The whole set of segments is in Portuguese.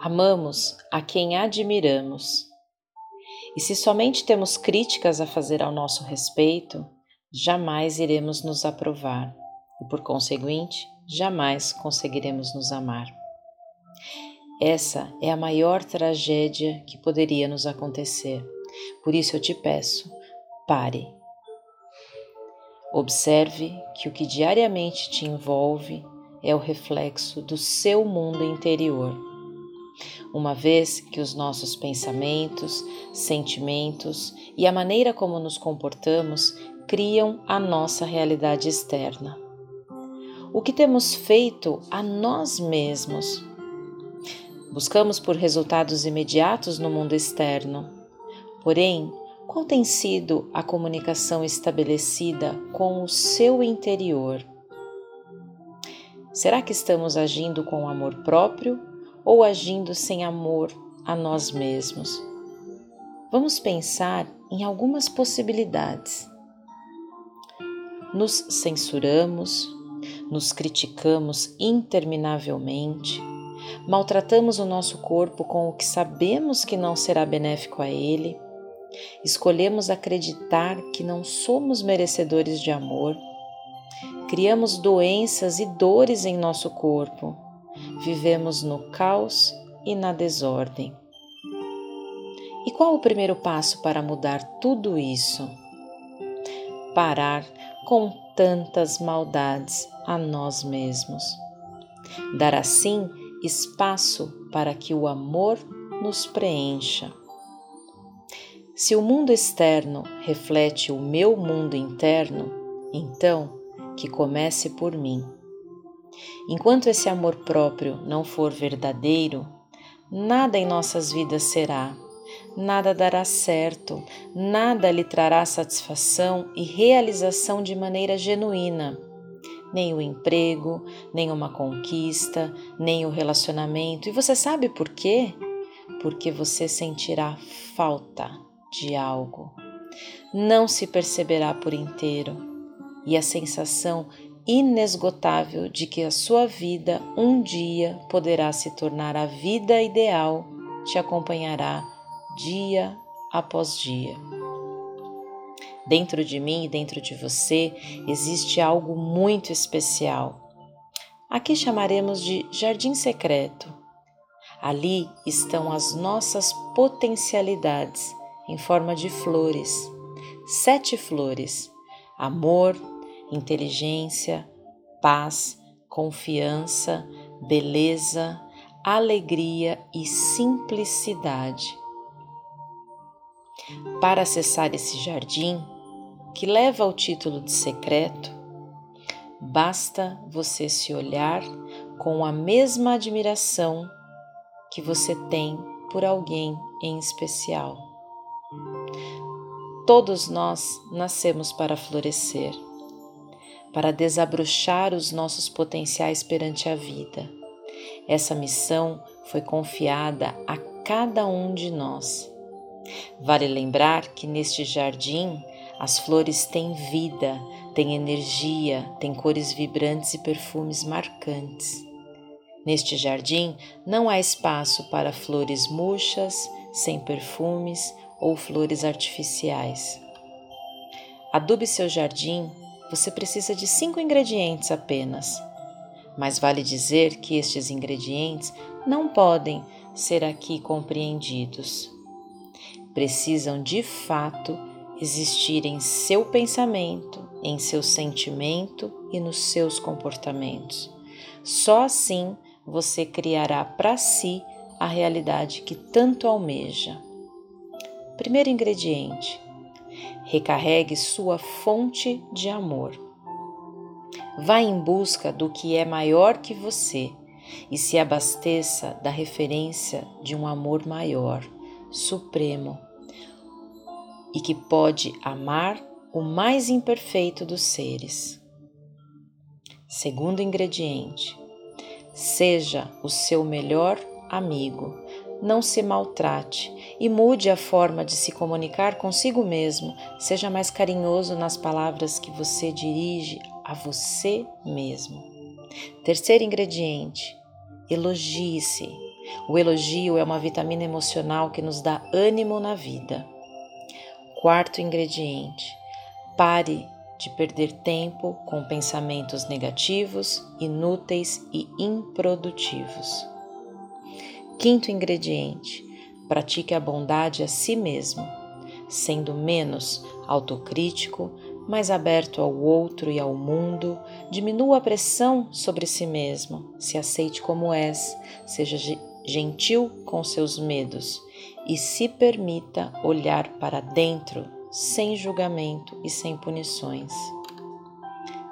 Amamos a quem admiramos. E se somente temos críticas a fazer ao nosso respeito, jamais iremos nos aprovar e, por conseguinte, jamais conseguiremos nos amar. Essa é a maior tragédia que poderia nos acontecer. Por isso eu te peço, pare. Observe que o que diariamente te envolve é o reflexo do seu mundo interior. Uma vez que os nossos pensamentos, sentimentos e a maneira como nos comportamos criam a nossa realidade externa. O que temos feito a nós mesmos? Buscamos por resultados imediatos no mundo externo. Porém, qual tem sido a comunicação estabelecida com o seu interior? Será que estamos agindo com amor próprio ou agindo sem amor a nós mesmos? Vamos pensar em algumas possibilidades. Nos censuramos, nos criticamos interminavelmente, maltratamos o nosso corpo com o que sabemos que não será benéfico a ele, escolhemos acreditar que não somos merecedores de amor Criamos doenças e dores em nosso corpo. Vivemos no caos e na desordem. E qual o primeiro passo para mudar tudo isso? Parar com tantas maldades a nós mesmos. Dar assim espaço para que o amor nos preencha. Se o mundo externo reflete o meu mundo interno, então que comece por mim. Enquanto esse amor próprio não for verdadeiro, nada em nossas vidas será, nada dará certo, nada lhe trará satisfação e realização de maneira genuína. Nem o emprego, nem uma conquista, nem o relacionamento. E você sabe por quê? Porque você sentirá falta de algo. Não se perceberá por inteiro e a sensação inesgotável de que a sua vida um dia poderá se tornar a vida ideal te acompanhará dia após dia. Dentro de mim e dentro de você existe algo muito especial. Aqui chamaremos de jardim secreto. Ali estão as nossas potencialidades em forma de flores, sete flores: amor, inteligência, paz, confiança, beleza, alegria e simplicidade. Para acessar esse jardim, que leva ao título de secreto, basta você se olhar com a mesma admiração que você tem por alguém em especial. Todos nós nascemos para florescer para desabrochar os nossos potenciais perante a vida. Essa missão foi confiada a cada um de nós. Vale lembrar que neste jardim as flores têm vida, têm energia, têm cores vibrantes e perfumes marcantes. Neste jardim não há espaço para flores murchas, sem perfumes ou flores artificiais. Adube seu jardim você precisa de cinco ingredientes apenas. Mas vale dizer que estes ingredientes não podem ser aqui compreendidos. Precisam de fato existir em seu pensamento, em seu sentimento e nos seus comportamentos. Só assim você criará para si a realidade que tanto almeja. Primeiro ingrediente: recarregue sua fonte de amor. Vá em busca do que é maior que você e se abasteça da referência de um amor maior, supremo, e que pode amar o mais imperfeito dos seres. Segundo ingrediente: seja o seu melhor amigo, não se maltrate e mude a forma de se comunicar consigo mesmo. Seja mais carinhoso nas palavras que você dirige a você mesmo. Terceiro ingrediente: elogie-se. O elogio é uma vitamina emocional que nos dá ânimo na vida. Quarto ingrediente: pare de perder tempo com pensamentos negativos, inúteis e improdutivos. Quinto ingrediente: pratique a bondade a si mesmo, sendo menos autocrítico, mais aberto ao outro e ao mundo, diminua a pressão sobre si mesmo, se aceite como és, seja gentil com seus medos e se permita olhar para dentro sem julgamento e sem punições.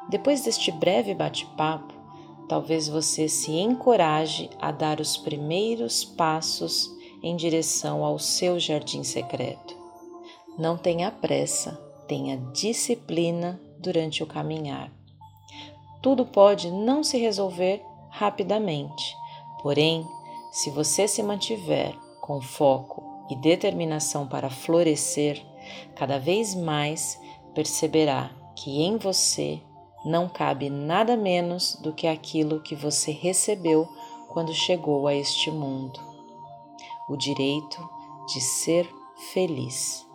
Depois deste breve bate-papo, talvez você se encoraje a dar os primeiros passos em direção ao seu jardim secreto. Não tenha pressa, tenha disciplina durante o caminhar. Tudo pode não se resolver rapidamente, porém, se você se mantiver com foco e determinação para florescer, cada vez mais perceberá que em você não cabe nada menos do que aquilo que você recebeu quando chegou a este mundo: o direito de ser feliz.